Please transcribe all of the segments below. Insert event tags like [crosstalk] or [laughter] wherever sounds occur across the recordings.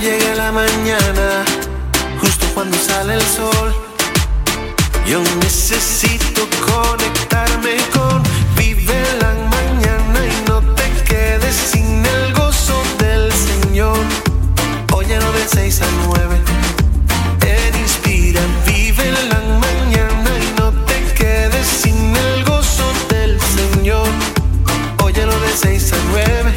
llega la mañana, justo cuando sale el sol. Yo necesito conectarme con Vive la mañana y no te quedes sin el gozo del Señor. Óyelo de 6 a 9. En Inspira, vive la mañana y no te quedes sin el gozo del Señor. Óyelo de 6 a 9.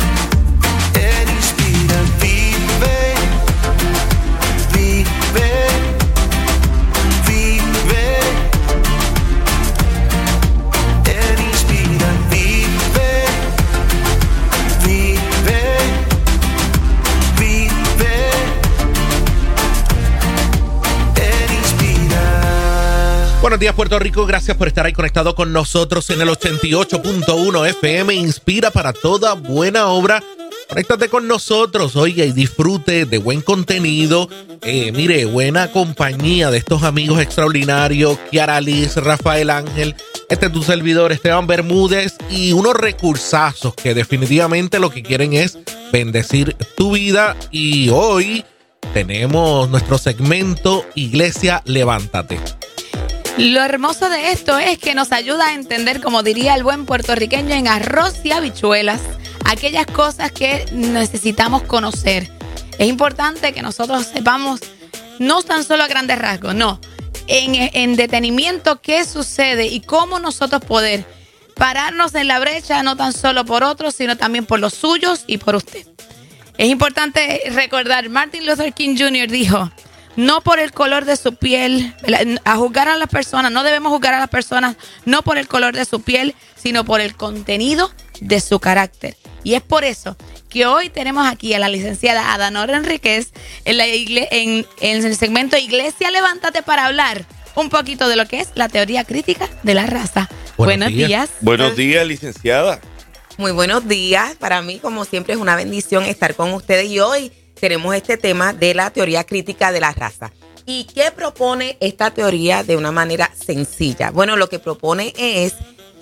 Días, Puerto Rico. Gracias por estar ahí conectado con nosotros en el 88.1 FM. Inspira para toda buena obra. Conéctate con nosotros, oiga, y disfrute de buen contenido. Eh, mire, buena compañía de estos amigos extraordinarios, Kiara Liz, Rafael Ángel, este es tu servidor, Esteban Bermúdez, y unos recursazos que definitivamente lo que quieren es bendecir tu vida. Y hoy tenemos nuestro segmento Iglesia Levántate. Lo hermoso de esto es que nos ayuda a entender, como diría el buen puertorriqueño, en arroz y habichuelas, aquellas cosas que necesitamos conocer. Es importante que nosotros sepamos, no tan solo a grandes rasgos, no, en, en detenimiento qué sucede y cómo nosotros poder pararnos en la brecha, no tan solo por otros, sino también por los suyos y por usted. Es importante recordar, Martin Luther King Jr. dijo, no por el color de su piel, a juzgar a las personas, no debemos juzgar a las personas no por el color de su piel, sino por el contenido de su carácter. Y es por eso que hoy tenemos aquí a la licenciada Adanora Enríquez en, la igle- en, en el segmento Iglesia Levántate para hablar un poquito de lo que es la teoría crítica de la raza. Buenos Buenos, días. días. Buenos días, licenciada. Muy buenos días. Para mí, como siempre, es una bendición estar con ustedes y hoy tenemos este tema de la teoría crítica de la raza. ¿Y qué propone esta teoría de una manera sencilla? Bueno, lo que propone es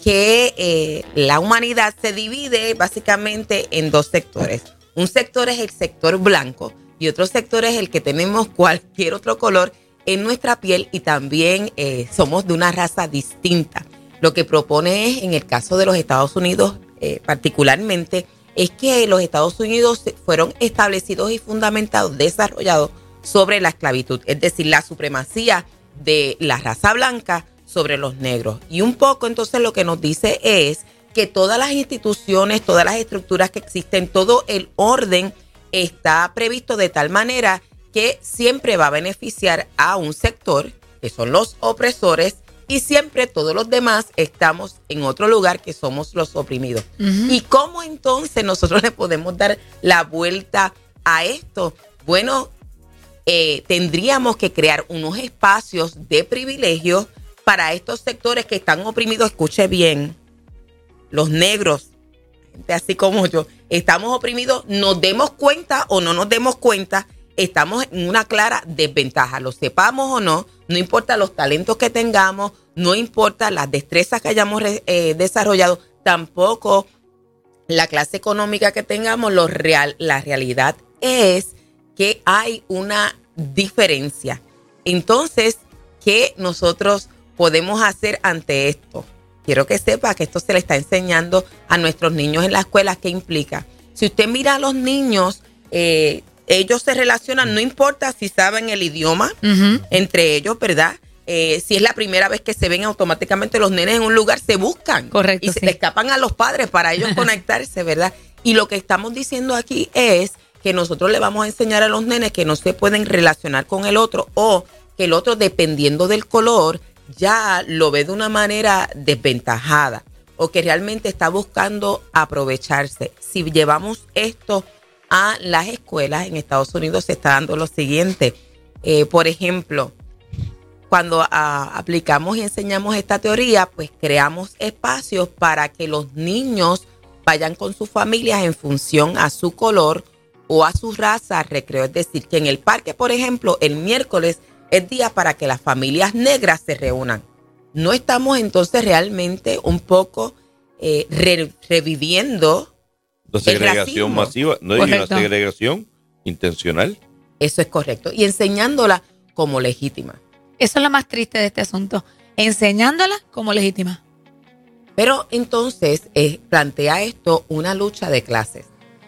que eh, la humanidad se divide básicamente en dos sectores. Un sector es el sector blanco y otro sector es el que tenemos [laughs] cualquier otro color en nuestra piel y también eh, somos de una raza distinta. Lo que propone es, en el caso de los Estados Unidos eh, particularmente, es que los Estados Unidos fueron establecidos y fundamentados, desarrollados sobre la esclavitud, es decir, la supremacía de la raza blanca sobre los negros. Y un poco entonces lo que nos dice es que todas las instituciones, todas las estructuras que existen, todo el orden está previsto de tal manera que siempre va a beneficiar a un sector, que son los opresores, y siempre todos los demás estamos en otro lugar que somos los oprimidos. ¿Y cómo entonces nosotros [laughs] le podemos dar la vuelta a esto? Bueno, eh, tendríamos que crear unos espacios de privilegio para estos sectores que están oprimidos. Escuche bien, los negros, gente así como yo, estamos oprimidos, nos demos cuenta o no nos demos cuenta, estamos en una clara desventaja, lo sepamos o no, no importa los talentos que tengamos, no importa las destrezas que hayamos eh, desarrollado, tampoco la clase económica que tengamos, lo real, la realidad es que hay una diferencia. Entonces, ¿qué nosotros podemos hacer ante esto? Quiero que sepa que esto se le está enseñando a nuestros niños en la escuela. ¿Qué implica? Si usted mira a los niños, eh, ellos se relacionan, no importa si saben el idioma entre ellos, ¿verdad? Eh, si es la primera vez que se ven automáticamente los nenes en un lugar, se buscan. Correcto, Y se le escapan a los padres para ellos [laughs] conectarse, ¿verdad? Y lo que estamos diciendo aquí es que nosotros le vamos a enseñar a los nenes que no se pueden relacionar con el otro o que el otro, dependiendo del color, ya lo ve de una manera desventajada o que realmente está buscando aprovecharse. Si llevamos esto a las escuelas en Estados Unidos, se está dando lo siguiente. Eh, por ejemplo, cuando ah, aplicamos y enseñamos esta teoría, pues creamos espacios para que los niños vayan con sus familias en función a su color o a su raza, recreo. Es decir, que en el parque, por ejemplo, el miércoles es día para que las familias negras se reúnan. No estamos entonces realmente un poco eh, re- reviviendo La segregación masiva. No hay una segregación intencional. Eso es correcto. Y enseñándola como legítima. Eso es lo más triste de este asunto. Enseñándola como legítima. Pero entonces eh, plantea esto una lucha de clases.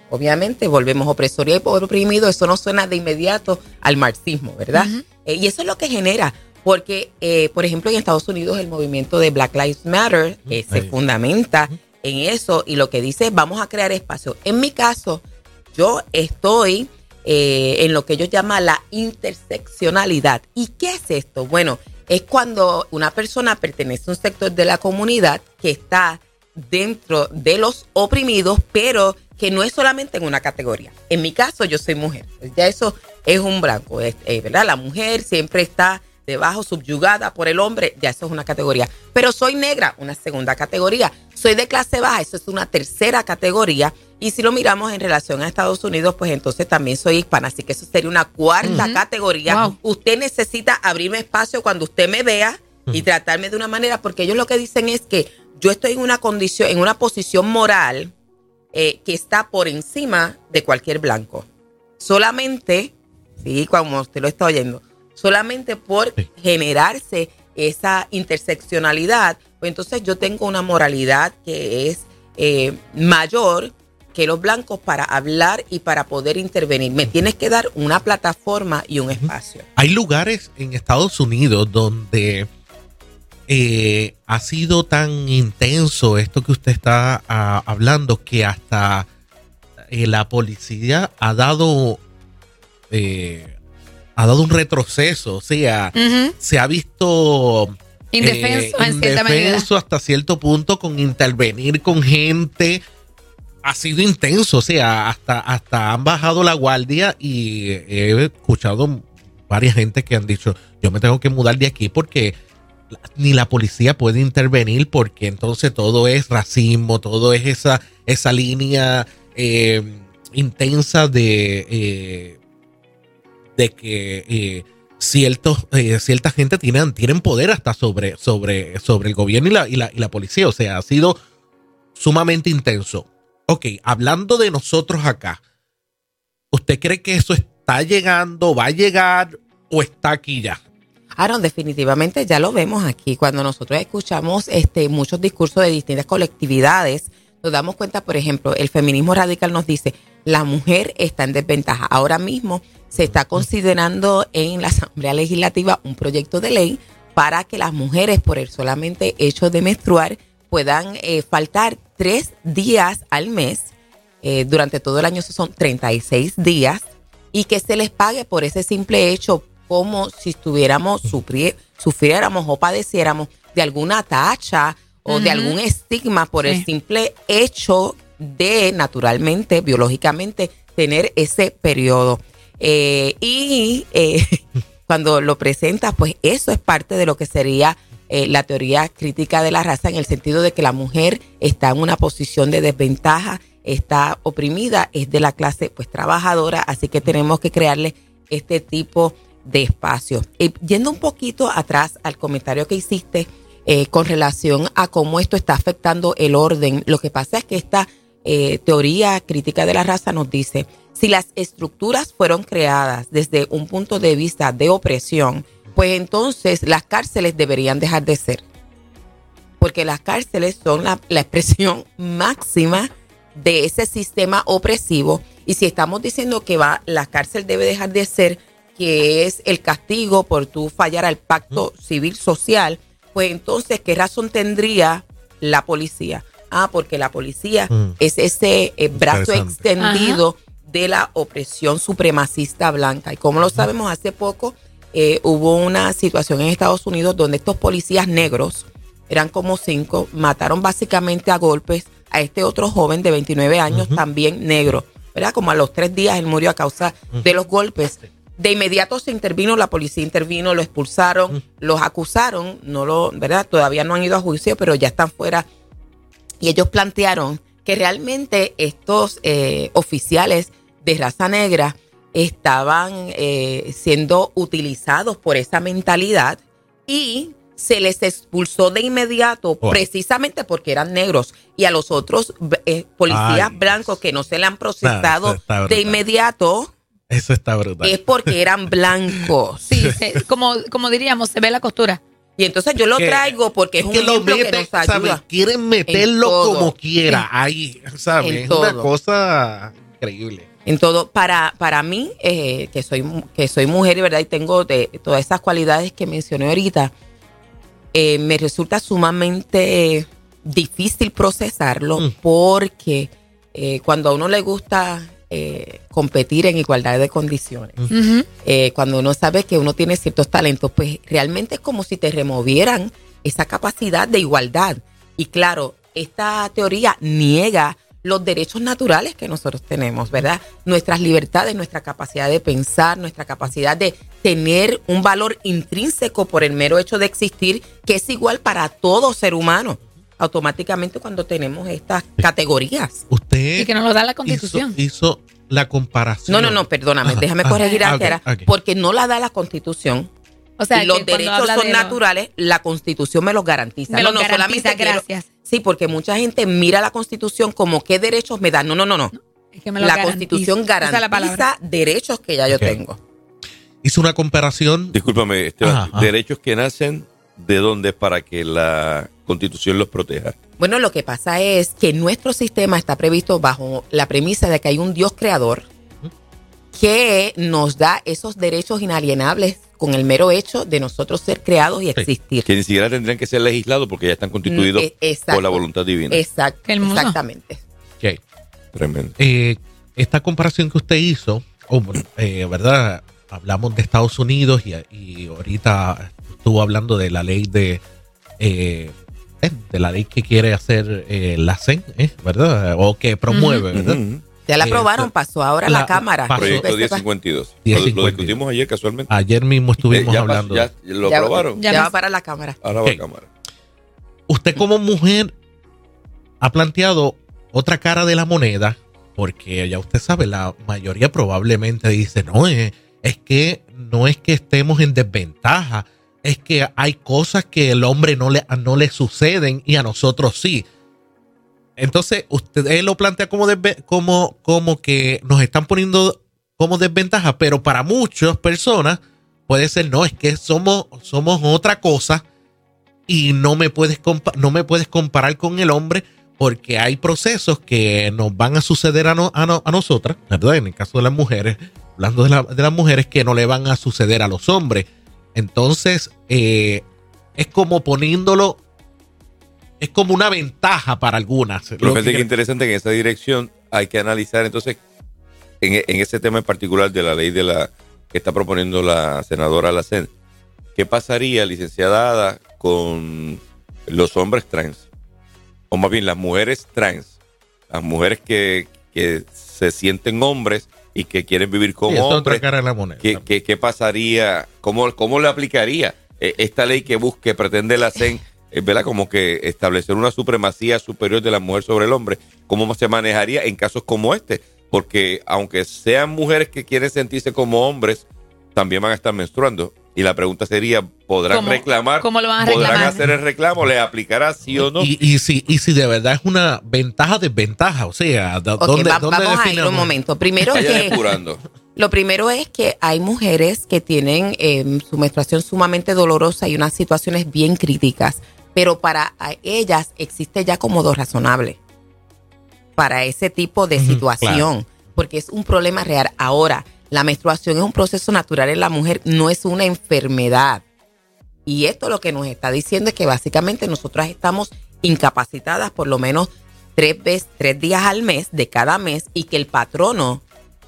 Obviamente volvemos opresoría y oprimido, eso no suena de inmediato al marxismo, ¿verdad? Eh, y eso es lo que genera, porque, eh, por ejemplo, en Estados Unidos el movimiento de Black Lives Matter se fundamenta en eso y lo que dice vamos a crear espacio. En mi caso, yo estoy en lo que ellos llaman la interseccionalidad. ¿Y qué es esto? Bueno, es cuando una persona pertenece a un sector de la comunidad que está dentro de los oprimidos, pero que no es solamente en una categoría. En mi caso, yo soy mujer. Ya eso es un blanco, ¿verdad? La mujer siempre está debajo, subyugada por el hombre, ya eso es una categoría. Pero soy negra, una segunda categoría. Soy de clase baja, eso es una tercera categoría. Y si lo miramos en relación a Estados Unidos, pues entonces también soy hispana, así que eso sería una cuarta categoría. Usted necesita abrirme espacio cuando usted me vea y tratarme de una manera, porque ellos lo que dicen es que yo estoy en una condición, en una posición moral eh, que está por encima de cualquier blanco. Solamente, sí, como usted lo está oyendo, solamente por generarse esa interseccionalidad, pues entonces yo tengo una moralidad que es eh, mayor que los blancos para hablar y para poder intervenir. Me tienes que dar una plataforma y un espacio. Hay lugares en Estados Unidos donde eh, ha sido tan intenso esto que usted está ah, hablando que hasta eh, la policía ha dado ha dado un retroceso, o sea, se ha visto indefenso, eh, hasta cierto punto con intervenir con gente. Ha sido intenso, o sea, hasta, hasta han bajado la guardia y he escuchado varias gente que han dicho, yo me tengo que mudar de aquí porque ni la policía puede intervenir porque entonces todo es racismo, todo es esa, esa línea eh, intensa de... Eh, de que eh, ciertos, eh, cierta gente tienen, tienen poder hasta sobre, sobre, sobre el gobierno y la, y, la, y la policía. O sea, ha sido sumamente intenso. Ok, hablando de nosotros acá, ¿usted cree que eso está llegando, va a llegar o está aquí ya? Aaron, definitivamente ya lo vemos aquí. Cuando nosotros escuchamos este, muchos discursos de distintas colectividades, nos damos cuenta, por ejemplo, el feminismo radical nos dice, la mujer está en desventaja. Ahora mismo se está considerando en la Asamblea Legislativa un proyecto de ley para que las mujeres, por el solamente hecho de menstruar, puedan eh, faltar tres días al mes. Eh, durante todo el año son 36 días y que se les pague por ese simple hecho como si estuviéramos, sufriéramos o padeciéramos de alguna tacha o de algún estigma por el simple hecho de, naturalmente, biológicamente, tener ese periodo. Eh, y eh, [laughs] cuando lo presentas, pues eso es parte de lo que sería eh, la teoría crítica de la raza en el sentido de que la mujer está en una posición de desventaja, está oprimida, es de la clase pues trabajadora, así que tenemos que crearle este tipo de espacio. yendo un poquito atrás al comentario que hiciste con relación a cómo esto está afectando el orden, lo que pasa es que esta teoría crítica de la raza nos dice si las estructuras fueron creadas desde un punto de vista de opresión, pues entonces las cárceles deberían dejar de ser. Porque las cárceles son la, expresión [laughs] máxima de ese sistema opresivo. Y si estamos diciendo que va, la cárcel debe dejar de ser, que es el castigo por tu fallar al pacto civil social, pues entonces, ¿qué razón tendría la policía? Ah, porque la policía mm. es ese eh, brazo extendido de la opresión supremacista blanca. Y como lo sabemos, hace poco eh, hubo una situación en Estados Unidos donde estos policías negros, eran como cinco, mataron básicamente a golpes a este otro joven de 29 años, también negro. ¿verdad? Como a los tres días él murió a causa de los golpes. De inmediato se intervino, la policía intervino, lo expulsaron, los acusaron, no lo, ¿verdad? Todavía no han ido a juicio, pero ya están fuera. Y ellos plantearon que realmente estos eh, oficiales de raza negra estaban eh, siendo utilizados por esa mentalidad y se les expulsó de inmediato precisamente porque eran negros y a los otros eh, policías blancos que no se le han procesado de inmediato Eso está brutal. es porque eran blancos. Sí, se- [laughs] como, como diríamos, se ve la costura. Y entonces yo lo Que- traigo porque es, un que lo ejemplo que meten, nos ¿sabes? ayuda. Quieren meterlo como quiera. Ahí, ¿sabes? En Es una cosa increíble. En todo, para, para mí, eh, que soy que soy mujer y verdad, y tengo de, todas esas cualidades que mencioné ahorita, eh, me resulta sumamente difícil procesarlo Mm. porque eh, cuando a uno le gusta eh, competir en igualdad de condiciones, eh, cuando uno sabe que uno tiene ciertos talentos, pues realmente es como si te removieran esa capacidad de igualdad. Y claro, esta teoría niega los derechos naturales que nosotros tenemos, ¿verdad? Nuestras libertades, nuestra capacidad de pensar, nuestra capacidad de tener un valor intrínseco por el mero hecho de existir, que es igual para todo ser humano, automáticamente cuando tenemos estas categorías. Usted Y que nos lo da la constitución. hizo la comparación. No, no, no, perdóname, Ajá, déjame ajá, corregir a ok, Tera, ok. porque no la da la constitución, O sea, y los derechos son de lo- naturales, la constitución me los garantiza. Me no, los no, garantiza, solamente quiero- gracias. sí, porque mucha gente mira la constitución como qué derechos me dan. No, no, no, no. es que me lo La garantiza. constitución garantiza derechos que ya yo tengo. Hizo una comparación. Discúlpame, Esteban, Ajá, ajá. derechos que nacen de dónde para que la constitución los proteja. Bueno, lo que pasa es que nuestro sistema está previsto bajo la premisa de que hay un Dios creador que nos da esos derechos inalienables con el mero hecho de nosotros ser creados y existir. Que ni siquiera tendrían que ser legislados porque ya están constituidos Mm, e- exacto. por la voluntad divina. Exacto, exactamente. Ok. Tremendo. Eh, esta comparación que usted hizo, oh, eh, ¿verdad? Hablamos de Estados Unidos y, y ahorita estuvo hablando de la ley de, eh, eh, de la ley que quiere hacer eh, la CEN, eh, ¿verdad? O que promueve, ¿verdad? Ya la Eh, aprobaron, pasó ahora la- la, Cámara. pasó- Proyecto Que sepa- 1052. Lo, 1052. lo discutimos ayer casualmente. Ayer mismo estuvimos ya, hablando. ya lo Ya- aprobaron. Ya va para la Cámara. Ahora va a cámara. usted como mujer ha planteado otra cara de la moneda, porque ya usted sabe, la mayoría probablemente dice, no, es, es que no es que estemos en desventaja, es que hay cosas que el hombre no le, no le suceden y a nosotros sí. Entonces, usted él lo plantea como, como, como que nos están poniendo como desventaja, pero para muchas personas puede ser, no, es que somos, somos otra cosa y no me puedes no me puedes comparar con el hombre porque hay procesos que nos van a suceder a, no- a, no- a nosotras, ¿verdad? En el caso de las mujeres, hablando de, la- de las mujeres que no le van a suceder a los hombres. Entonces, eh, es como poniéndolo, es como una ventaja para algunas. Lo que- que interesante que en esa dirección hay que analizar entonces en, en ese tema en particular de la ley de la que está proponiendo la senadora Lacen. ¿Qué pasaría, licenciada Ada, con los hombres trans? O más bien las mujeres trans. Las mujeres que, que se sienten hombres y que quieren vivir Sí, como otra hombres. la moneda. ¿Qué, qué, qué pasaría? ¿Cómo, ¿Cómo le aplicaría eh, esta ley que busque, pretende la CEN, eh, ¿verdad? Como que establecer una supremacía superior de la mujer sobre el hombre? ¿Cómo se manejaría en casos como este? Porque aunque sean mujeres que quieren sentirse como hombres, también van a estar menstruando. Y la pregunta sería, ¿podrán ¿Cómo- reclamar? cómo lo van a ¿Podrán reclamar? hacer el reclamo? ¿Le aplicará sí o no? Y, y si, y si de verdad es una ventaja, desventaja, o sea, ¿dó- Ok, ¿dónde, va- dónde vamos a ir un momento. Primero [laughs] que. Lo primero es que hay mujeres que tienen eh, su menstruación sumamente dolorosa y unas situaciones bien críticas, pero para a ellas existe ya cómodo razonable para ese tipo de situación, porque es un problema real. Ahora, la menstruación es un proceso natural en la mujer, no es una enfermedad. Y esto lo que nos está diciendo es que básicamente nosotras estamos incapacitadas por lo menos tres veces, tres días al mes de cada mes y que el patrono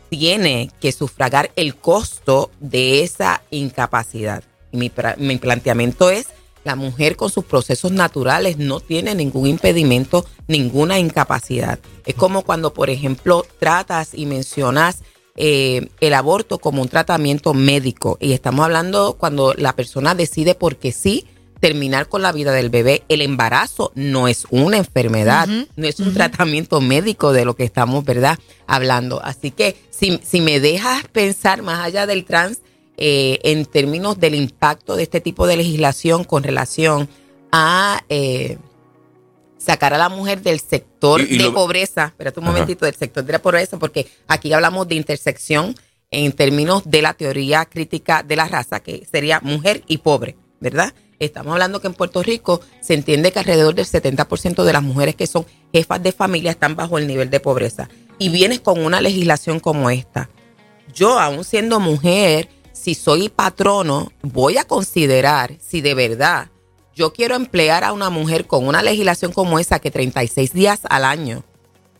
tiene que sufragar el costo de esa incapacidad. Y mi, mi planteamiento es, la mujer con sus procesos naturales no tiene ningún impedimento, ninguna incapacidad. Es como cuando, por ejemplo, tratas y mencionas eh, el aborto como un tratamiento médico. Y estamos hablando cuando la persona decide porque sí terminar con la vida del bebé. El embarazo no es una enfermedad, no es un tratamiento médico de lo que estamos, ¿verdad? Hablando. Así que si, si me dejas pensar más allá del trans, eh, en términos del impacto de este tipo de legislación con relación a eh, sacar a la mujer del sector Y- y de lo- pobreza, espérate un Ajá. momentito, del sector de la pobreza, porque aquí hablamos de intersección en términos de la teoría crítica de la raza, que sería mujer y pobre, ¿verdad? Estamos hablando que en Puerto Rico se entiende que alrededor del 70% de las mujeres que son jefas de familia están bajo el nivel de pobreza. Y vienes con una legislación como esta. Yo, aún siendo mujer, si soy patrono, voy a considerar si de verdad yo quiero emplear a una mujer con una legislación como esa que 36 días al año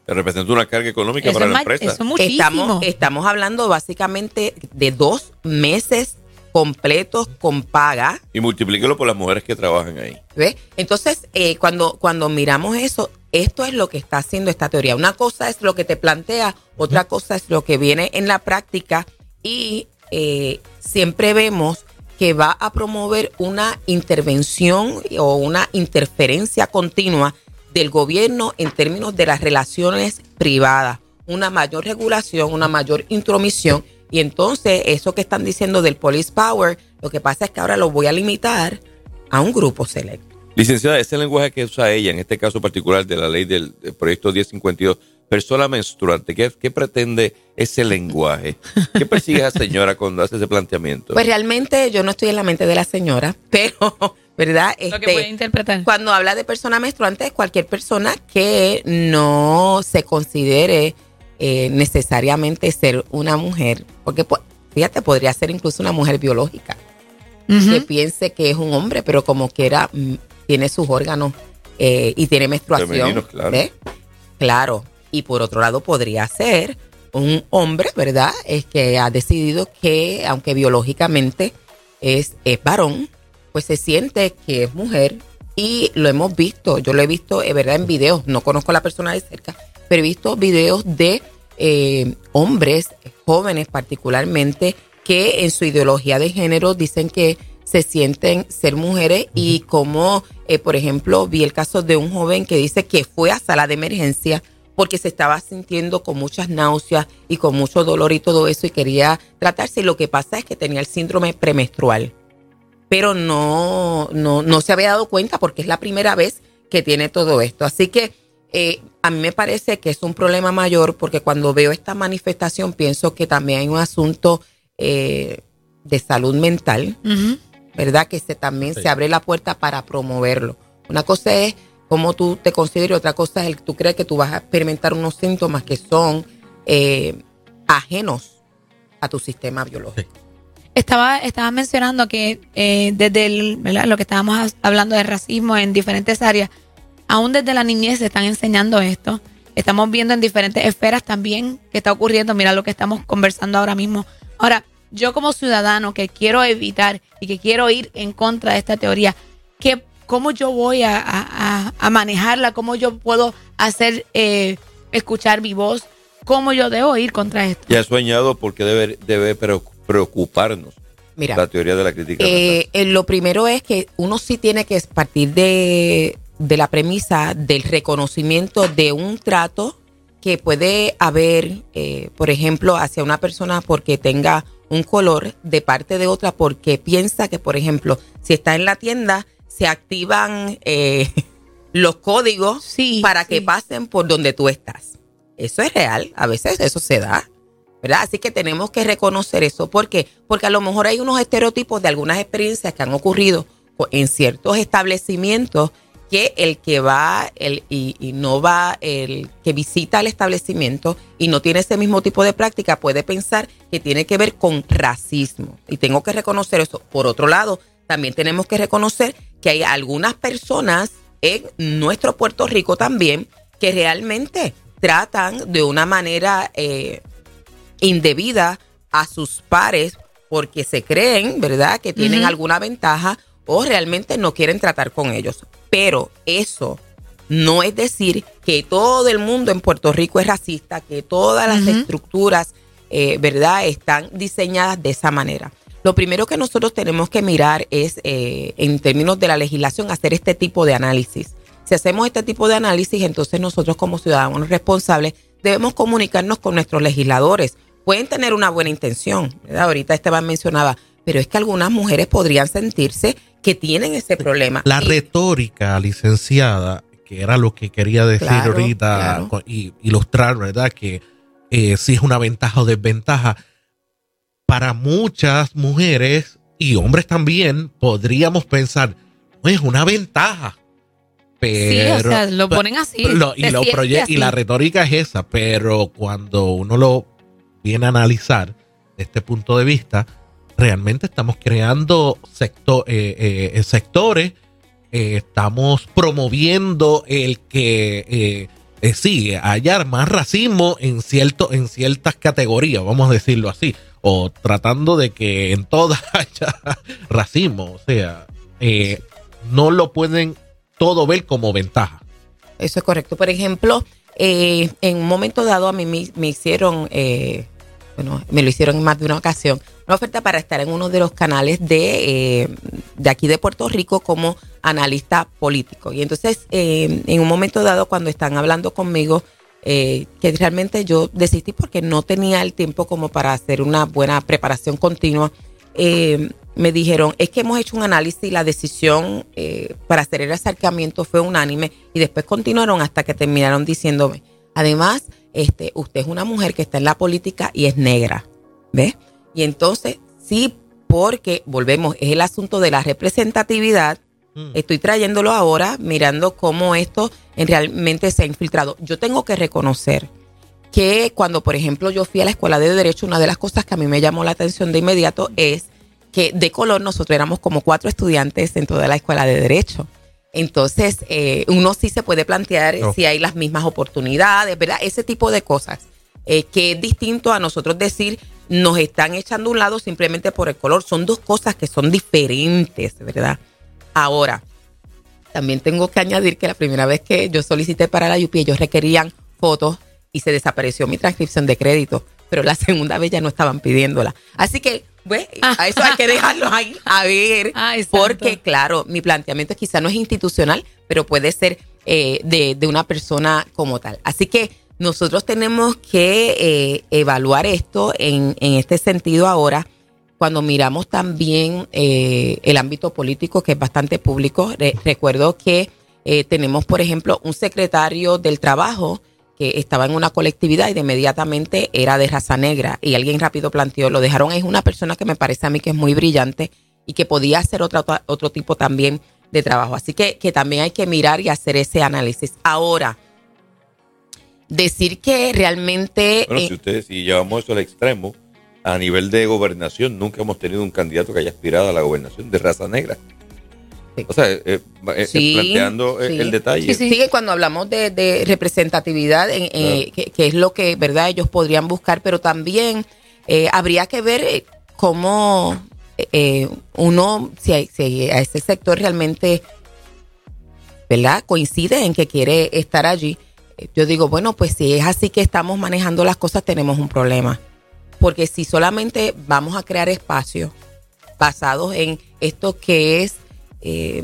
representa una carga económica para la empresa. estamos, estamos hablando básicamente de dos meses completos con paga. Y multiplíquelo por las mujeres que trabajan ahí. ¿Ve? Entonces, eh, cuando, cuando miramos eso, esto es lo que está haciendo esta teoría. Una cosa es lo que te plantea, otra cosa es lo que viene en la práctica y eh, siempre vemos que va a promover una intervención o una interferencia continua del gobierno en términos de las relaciones privadas, una mayor regulación, una mayor intromisión. Y entonces eso que están diciendo del police power, lo que pasa es que ahora lo voy a limitar a un grupo selecto. Licenciada, ese lenguaje que usa ella, en este caso particular de la ley del, proyecto 1052, persona menstruante, ¿qué, ¿qué, pretende ese lenguaje? ¿Qué persigue esa señora cuando hace ese planteamiento? Pues realmente yo no estoy en la mente de la señora, [laughs] pero ¿verdad? Lo que puede este, interpretar. Cuando habla de persona menstruante es cualquier persona que no se considere eh, necesariamente ser una mujer, porque fíjate, podría ser incluso una mujer biológica, que piense que es un hombre, pero como quiera mm, tiene sus órganos eh, y tiene menstruación. Claro. claro. Y por otro lado podría ser un hombre, ¿verdad? Es que ha decidido que, aunque biológicamente es, es varón, pues se siente que es mujer y lo hemos visto, yo lo he visto, es verdad, en videos, no conozco a la persona de cerca, pero he visto videos de eh, hombres jóvenes particularmente que en su ideología de género dicen que se sienten ser mujeres y como, eh, por ejemplo, vi el caso de un joven que dice que fue a sala de emergencia porque se estaba sintiendo con muchas náuseas y con mucho dolor y todo eso y quería tratarse. Y lo que pasa es que tenía el síndrome premenstrual pero no, no, no se había dado cuenta porque es la primera vez que tiene todo esto. Así que eh, a mí me parece que es un problema mayor porque cuando veo esta manifestación pienso que también hay un asunto eh, de salud mental, ¿verdad? Que se, también se abre la puerta para promoverlo. Una cosa es cómo tú te consideras, otra cosa es el que tú crees que tú vas a experimentar unos síntomas que son eh, ajenos a tu sistema biológico. Estaba, estaba mencionando que eh, desde lo que estábamos hablando de racismo en diferentes áreas, aún desde la niñez se están enseñando esto. Estamos viendo en diferentes esferas también que está ocurriendo. Mira lo que estamos conversando ahora mismo. Ahora, yo como ciudadano que quiero evitar y que quiero ir en contra de esta teoría, ¿qué, ¿cómo yo voy a, manejarla? ¿Cómo yo puedo hacer eh, escuchar mi voz? ¿Cómo yo debo ir contra esto? Ya he soñado porque debe, debe preocupar preocuparnos. Mira, la teoría de la crítica. Eh, eh, lo primero es que uno sí tiene que partir de, la premisa del reconocimiento de un trato que puede haber, eh, por ejemplo, hacia una persona porque tenga un color de parte de otra porque piensa que, por ejemplo, si está en la tienda, se activan [laughs] los códigos para que pasen por donde tú estás. Eso es real, a veces eso se da. ¿verdad? Así que tenemos que reconocer eso. ¿Por qué? Porque a lo mejor hay unos estereotipos de algunas experiencias que han ocurrido en ciertos establecimientos que el que va el, y, no va, el que visita el establecimiento y no tiene ese mismo tipo de práctica puede pensar que tiene que ver con racismo. Y tengo que reconocer eso. Por otro lado, también tenemos que reconocer que hay algunas personas en nuestro Puerto Rico también que realmente tratan de una manera eh, indebida a sus pares porque se creen, ¿verdad?, que tienen alguna ventaja o realmente no quieren tratar con ellos. Pero eso no es decir que todo el mundo en Puerto Rico es racista, que todas las estructuras, eh, ¿verdad?, están diseñadas de esa manera. Lo primero que nosotros tenemos que mirar es, eh, en términos de la legislación, hacer este tipo de análisis. Si hacemos este tipo de análisis, entonces nosotros como ciudadanos responsables debemos comunicarnos con nuestros legisladores pueden tener una buena intención, ¿verdad? Ahorita Esteban mencionaba, pero es que algunas mujeres podrían sentirse que tienen ese problema. La retórica, licenciada, que era lo que quería decir ahorita y ilustrar, ¿verdad? Que eh, si es una ventaja o desventaja. Para muchas mujeres y hombres también podríamos pensar, es una ventaja. Pero, sí, o sea, lo ponen así. Lo, y, lo y la retórica es esa, pero cuando uno lo viene a analizar de este punto de vista, realmente estamos creando sector, eh, eh, sectores, eh, estamos promoviendo el que sí, haya más racismo en, cierto, en ciertas categorías, vamos a decirlo así, o tratando de que en todas [laughs] haya racismo, o sea, no lo pueden todo ver como ventaja. Eso es correcto. Por ejemplo, en un momento dado a mí me, hicieron bueno, me lo hicieron en más de una ocasión, una oferta para estar en uno de los canales de, eh, de aquí de Puerto Rico como analista político. Y entonces, eh, en un momento dado, cuando están hablando conmigo, eh, que realmente yo desistí porque no tenía el tiempo como para hacer una buena preparación continua, me dijeron, es que hemos hecho un análisis y la decisión para hacer el acercamiento fue unánime y después continuaron hasta que terminaron diciéndome, además, este, usted es una mujer que está en la política y es negra, ¿ves? Y entonces, sí, porque volvemos, es el asunto de la representatividad. Mm. Estoy trayéndolo ahora, mirando cómo esto realmente se ha infiltrado. Yo tengo que reconocer que cuando, por ejemplo, yo fui a la escuela de Derecho, una de las cosas que a mí me llamó la atención de inmediato es que de color nosotros éramos como cuatro estudiantes en toda la escuela de Derecho. Entonces, eh, uno sí se puede plantear si hay las mismas oportunidades, ¿verdad? Ese tipo de cosas, eh, que es distinto a nosotros decir, nos están echando a un lado simplemente por el color. Son dos cosas que son diferentes, ¿verdad? Ahora, también tengo que añadir que la primera vez que yo solicité para la UPI, ellos requerían fotos y se desapareció mi transcripción de crédito, pero la [laughs] segunda vez ya no estaban pidiéndola. Así que pues, [laughs] a eso hay que dejarlo ahí a ver, porque claro, mi planteamiento quizá no es institucional, pero puede ser eh, de, una persona como tal. Así que nosotros tenemos que eh, evaluar esto en, este sentido ahora, cuando miramos también eh, el ámbito político, que es bastante público. recuerdo que tenemos, por ejemplo, un secretario del trabajo que estaba en una colectividad y de inmediatamente era de raza negra y alguien rápido planteó, lo dejaron, es una persona que me parece a mí que es muy brillante y que podía hacer otro, otro tipo también de trabajo. Así que, que también hay que mirar y hacer ese análisis. Ahora, decir que realmente... Bueno, si ustedes, si llevamos eso al extremo, a nivel de gobernación, nunca hemos tenido un candidato que haya aspirado a la gobernación de raza negra. O sea, eh, eh, eh, planteando el detalle. Sí, sí, cuando hablamos de, representatividad, que, es lo que, ¿verdad? Ellos podrían buscar, pero también habría que ver cómo uno, si, a ese sector realmente, ¿verdad? Coincide en que quiere estar allí. Yo digo, bueno, pues si es así que estamos manejando las cosas, tenemos un problema. Porque si solamente vamos a crear espacios basados en esto que es eh,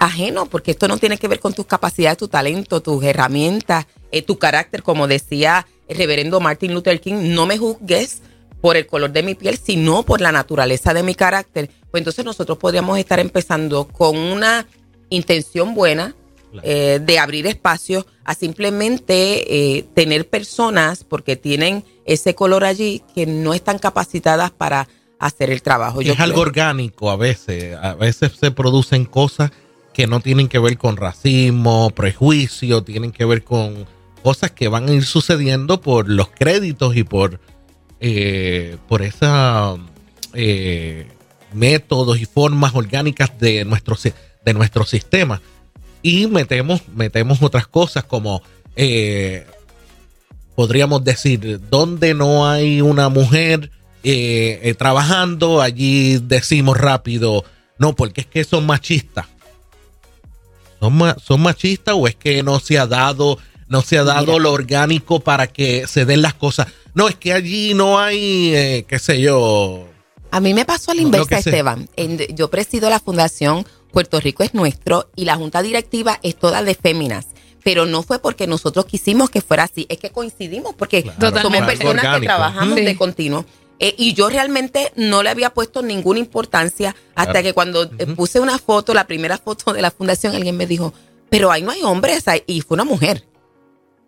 ajeno, porque esto no tiene que ver con tus capacidades, tu talento, tus herramientas, eh, tu carácter, como decía el reverendo Martin Luther King, no me juzgues por el color de mi piel, sino por la naturaleza de mi carácter. Pues entonces nosotros podríamos estar empezando con una intención buena eh, de abrir espacios a simplemente tener personas, porque tienen ese color allí, que no están capacitadas para hacer el trabajo. es algo orgánico a veces. A veces se producen cosas que no tienen que ver con racismo, prejuicio, tienen que ver con cosas que van a ir sucediendo por los créditos y por, eh, por esos eh, métodos y formas orgánicas de nuestro, de nuestro sistema. Y metemos, metemos otras cosas como, eh, podríamos decir, donde no hay una mujer eh, eh, trabajando, allí decimos rápido, no, porque es que son machistas. ¿Son, son machistas o es que no se ha dado, no se ha dado lo orgánico para que se den las cosas? No, es que allí no hay, eh, qué sé yo. A mí me pasó al inversa, Esteban. yo presido la fundación Puerto Rico es nuestro y la junta directiva es toda de féminas pero no fue porque nosotros quisimos que fuera así, es que coincidimos porque somos personas que trabajamos de continuo. Eh, y yo realmente no le había puesto ninguna importancia hasta que cuando eh, puse una foto, la primera foto de la fundación, alguien me dijo, pero ahí no hay hombres, y fue una mujer.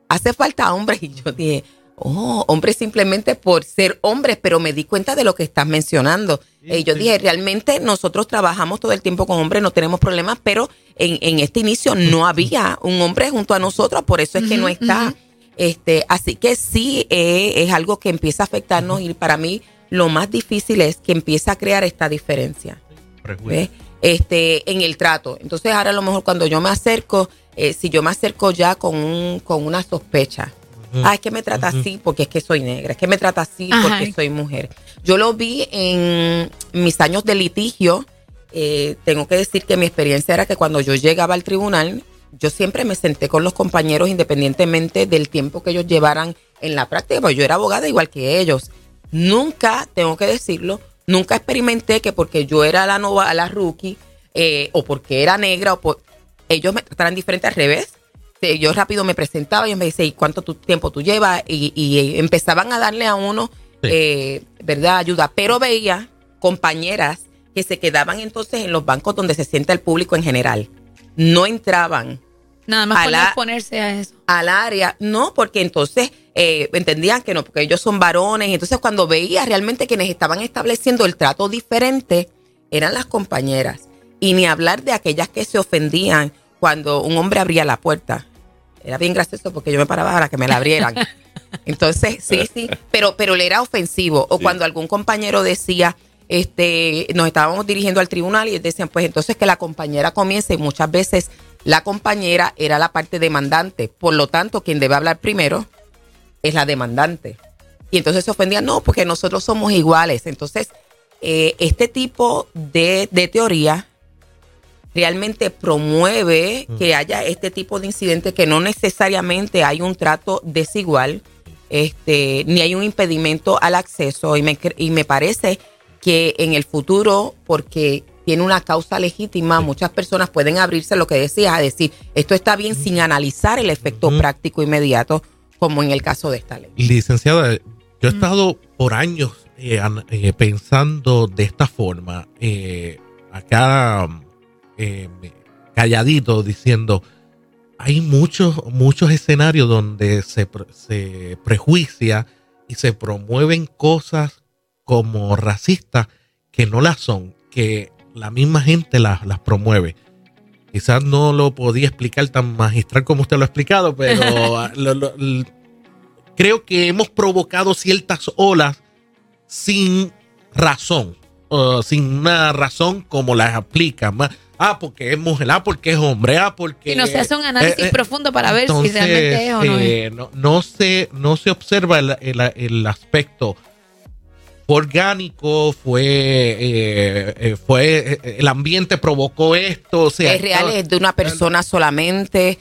Hace falta hombres. Y yo dije, Oh, hombres simplemente por ser hombres, pero me di cuenta de lo que estás mencionando. Eh, yo dije, realmente nosotros trabajamos todo el tiempo con hombres, no tenemos problemas, pero en, en este inicio no había un hombre junto a nosotros, por eso es que no está. Este, así que sí eh, es algo que empieza a afectarnos y para mí lo más difícil es que empieza a crear esta diferencia. ¿ves? Este, en el trato. Entonces ahora a lo mejor cuando yo me acerco, eh, si yo me acerco ya con, un, con una sospecha, Ah, es que me trata así porque es que soy negra, es que me trata así porque soy mujer. Yo lo vi en mis años de litigio. Eh, tengo que decir que mi experiencia era que cuando yo llegaba al tribunal, yo siempre me senté con los compañeros independientemente del tiempo que ellos llevaran en la práctica, porque yo era abogada igual que ellos. Nunca, tengo que decirlo, nunca experimenté que porque yo era la nova, la rookie, eh, o porque era negra, o por, ellos me trataran diferente al revés. Este, yo rápido me presentaba y me dice, ¿y cuánto tiempo tú llevas? Y, empezaban a darle a uno, eh, ¿verdad? Ayuda. Pero veía compañeras que se quedaban entonces en los bancos donde se sienta el público en general. No entraban. Nada más a exponerse a eso. Al área, no, porque entonces eh, entendían que no, porque ellos son varones. Entonces, cuando veía realmente quienes estaban estableciendo el trato diferente, eran las compañeras. Y ni hablar de aquellas que se ofendían cuando un hombre abría la puerta. Era bien gracioso porque yo me paraba para que me la abrieran. [laughs] Entonces, sí, sí, pero, pero le era ofensivo. O cuando algún compañero decía, este, nos estábamos dirigiendo al tribunal y decían, pues entonces que la compañera comience. Y muchas veces la compañera era la parte demandante. Por lo tanto, quien debe hablar primero es la demandante. Y entonces se ofendía, no, porque nosotros somos iguales. Entonces, eh, este tipo de, de teoría realmente promueve mm. que haya este tipo de incidentes, que no necesariamente hay un trato desigual, este, ni hay un impedimento al acceso. Y me, y me parece que en el futuro, porque tiene una causa legítima, muchas personas pueden abrirse lo que decías, a decir, esto está bien sin analizar el efecto práctico inmediato, como en el caso de esta ley. Licenciada, yo he estado por años eh, eh, pensando de esta forma. Eh, acá eh, calladito diciendo, hay muchos, muchos escenarios donde se, se prejuicia y se promueven cosas como racistas que no las son, que la misma gente las, las promueve. Quizás no lo podía explicar tan magistral como usted lo ha explicado, pero [laughs] creo que hemos provocado ciertas olas sin razón, sin una razón como las aplica. Más, ah, porque es mujer, ah, porque es hombre, ah, porque... Y no se hace un análisis eh, eh, profundo para ver si realmente es o no eh, No, se, no se observa el, aspecto orgánico, fue, fue el ambiente provocó esto. O sea, es real, es de una persona solamente.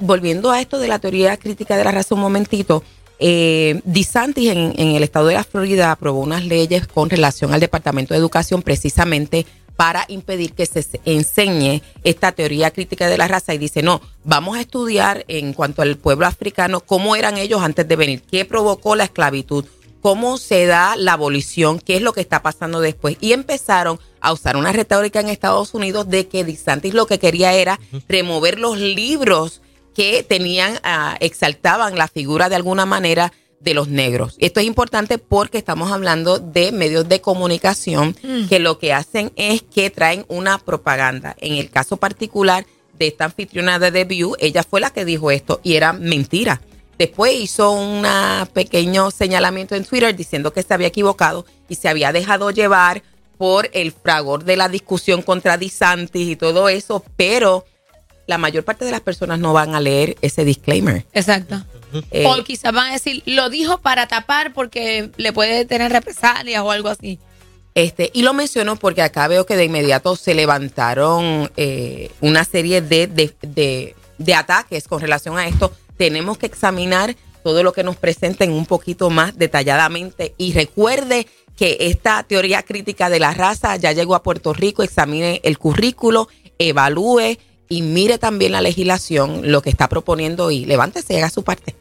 volviendo a esto de la teoría crítica de la raza un momentito, eh, DeSantis en, en, el estado de la Florida aprobó unas leyes con relación al Departamento de Educación precisamente para impedir que se enseñe esta teoría crítica de la raza y dice, no, vamos a estudiar en cuanto al pueblo africano cómo eran ellos antes de venir, qué provocó la esclavitud, cómo se da la abolición, qué es lo que está pasando después. Y empezaron a usar una retórica en Estados Unidos de que DeSantis lo que quería era remover los libros que tenían, ah, exaltaban la figura de alguna manera de los negros. Esto es importante porque estamos hablando de medios de comunicación mm. que lo que hacen es que traen una propaganda. En el caso particular de esta anfitriona de The View, ella fue la que dijo esto y era mentira. Después hizo un pequeño señalamiento en Twitter diciendo que se había equivocado y se había dejado llevar por el fragor de la discusión contra DeSantis y todo eso, pero la mayor parte de las personas no van a leer ese disclaimer. Exacto. Eh, o quizás van a decir, lo dijo para tapar porque le puede tener represalias o algo así. Este, y lo menciono porque acá veo que de inmediato se levantaron eh, una serie de, de, de, ataques con relación a esto. Tenemos que examinar todo lo que nos presenten un poquito más detalladamente. Y recuerde que esta teoría crítica de la raza ya llegó a Puerto Rico, examine el currículo, evalúe y mire también la legislación, lo que está proponiendo y levántese y haga su parte.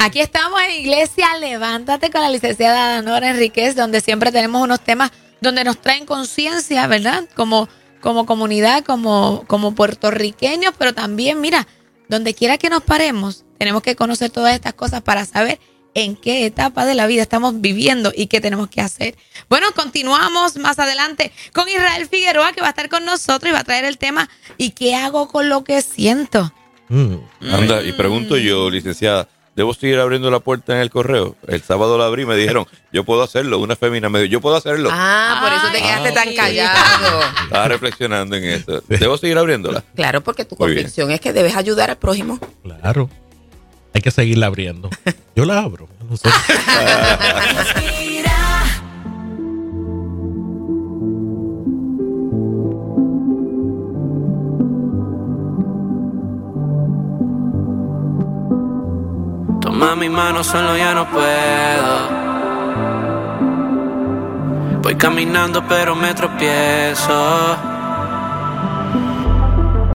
Aquí estamos en Iglesia Levántate con la licenciada Nora Enríquez, donde siempre tenemos unos temas donde nos traen conciencia, ¿verdad? Como, como comunidad, como, como puertorriqueños, pero también, mira, donde quiera que nos paremos, tenemos que conocer todas estas cosas para saber en qué etapa de la vida estamos viviendo y qué tenemos que hacer. Bueno, continuamos más adelante con Israel Figueroa que va a estar con nosotros y va a traer el tema ¿y qué hago con lo que siento? Mm. Anda, y pregunto yo, licenciada, ¿debo seguir abriendo la puerta en el correo? El sábado la abrí y me dijeron, yo puedo hacerlo. Una fémina me dijo, yo puedo hacerlo. Ah, por eso te quedaste tan sí. callado. Estaba reflexionando en eso. ¿Debo seguir abriéndola? Claro, porque tu Muy bien. convicción es que debes ayudar al prójimo. Claro. Hay que seguirla abriendo. [laughs] Yo la abro. No sé. Toma mi mano, solo ya no puedo. Voy caminando, pero me tropiezo.